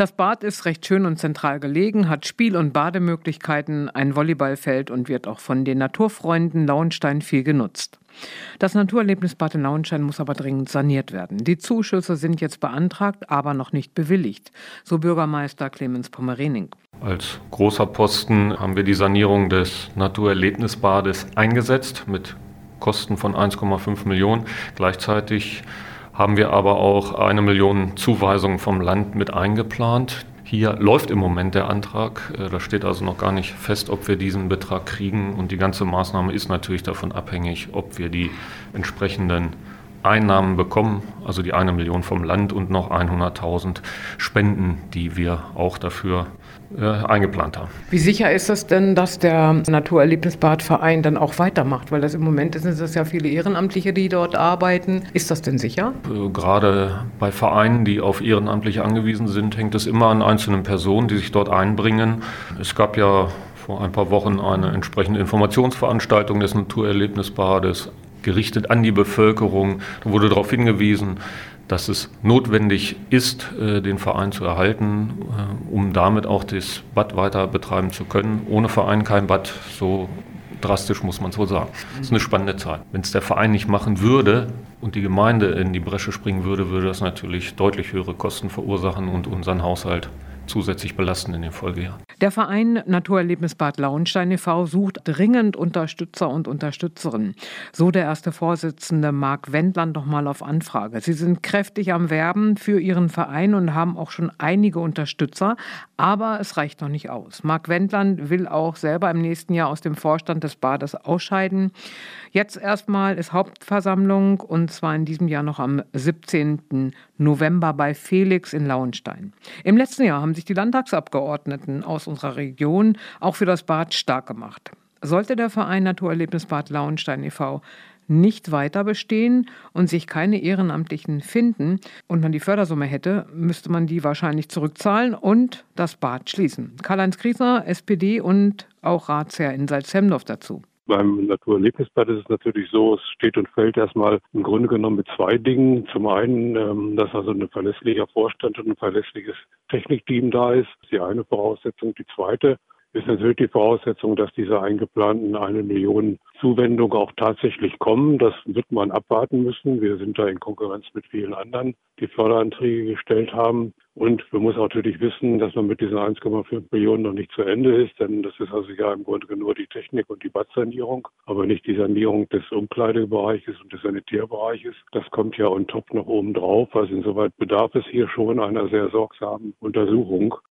Das Bad ist recht schön und zentral gelegen, hat Spiel- und Bademöglichkeiten, ein Volleyballfeld und wird auch von den Naturfreunden Lauenstein viel genutzt. Das Naturerlebnisbad in Lauenstein muss aber dringend saniert werden. Die Zuschüsse sind jetzt beantragt, aber noch nicht bewilligt, so Bürgermeister Clemens Pommerening. Als großer Posten haben wir die Sanierung des Naturerlebnisbades eingesetzt mit Kosten von 1,5 Millionen. Gleichzeitig haben wir aber auch eine Million Zuweisungen vom Land mit eingeplant. Hier läuft im Moment der Antrag. Äh, da steht also noch gar nicht fest, ob wir diesen Betrag kriegen. Und die ganze Maßnahme ist natürlich davon abhängig, ob wir die entsprechenden Einnahmen bekommen, also die eine Million vom Land und noch 100.000 Spenden, die wir auch dafür äh, eingeplant haben. Wie sicher ist es denn, dass der Naturerlebnisbadverein dann auch weitermacht? Weil das im Moment sind es ja viele Ehrenamtliche, die dort arbeiten. Ist das denn sicher? Äh, gerade bei Vereinen, die auf Ehrenamtliche angewiesen sind, hängt es immer an einzelnen Personen, die sich dort einbringen. Es gab ja vor ein paar Wochen eine entsprechende Informationsveranstaltung des Naturerlebnisbades gerichtet an die Bevölkerung. Da wurde darauf hingewiesen, dass es notwendig ist, äh, den Verein zu erhalten, äh, um damit auch das Bad weiter betreiben zu können. Ohne Verein kein Bad, so drastisch muss man es wohl sagen. Das ist eine spannende Zeit. Wenn es der Verein nicht machen würde und die Gemeinde in die Bresche springen würde, würde das natürlich deutlich höhere Kosten verursachen und unseren Haushalt zusätzlich belasten in den Folgejahren. Der Verein Naturerlebnisbad Lauenstein e.V. sucht dringend Unterstützer und Unterstützerinnen. So der erste Vorsitzende Marc Wendland nochmal auf Anfrage. Sie sind kräftig am Werben für ihren Verein und haben auch schon einige Unterstützer, aber es reicht noch nicht aus. Marc Wendland will auch selber im nächsten Jahr aus dem Vorstand des Bades ausscheiden. Jetzt erstmal ist Hauptversammlung und zwar in diesem Jahr noch am 17. November bei Felix in Lauenstein. Im letzten Jahr haben sich die Landtagsabgeordneten aus unserer Region auch für das Bad stark gemacht. Sollte der Verein Naturerlebnisbad Lauenstein e.V. nicht weiter bestehen und sich keine Ehrenamtlichen finden und man die Fördersumme hätte, müsste man die wahrscheinlich zurückzahlen und das Bad schließen. Karl-Heinz Griesner, SPD und auch Ratsherr in Salzhemdorf dazu. Beim Naturerlebnisbad ist es natürlich so, es steht und fällt erstmal im Grunde genommen mit zwei Dingen. Zum einen, ähm, dass also ein verlässlicher Vorstand und ein verlässliches Technikteam da ist. Das ist die eine Voraussetzung. Die zweite ist natürlich die Voraussetzung, dass diese eingeplanten eine Million Zuwendung auch tatsächlich kommen. Das wird man abwarten müssen. Wir sind da in Konkurrenz mit vielen anderen, die Förderanträge gestellt haben. Und man muss natürlich wissen, dass man mit diesen 1,5 Millionen noch nicht zu Ende ist, denn das ist also ja im Grunde nur die Technik und die Badsanierung, aber nicht die Sanierung des Umkleidebereiches und des Sanitärbereiches. Das kommt ja on top noch oben drauf. Also insoweit bedarf es hier schon einer sehr sorgsamen Untersuchung.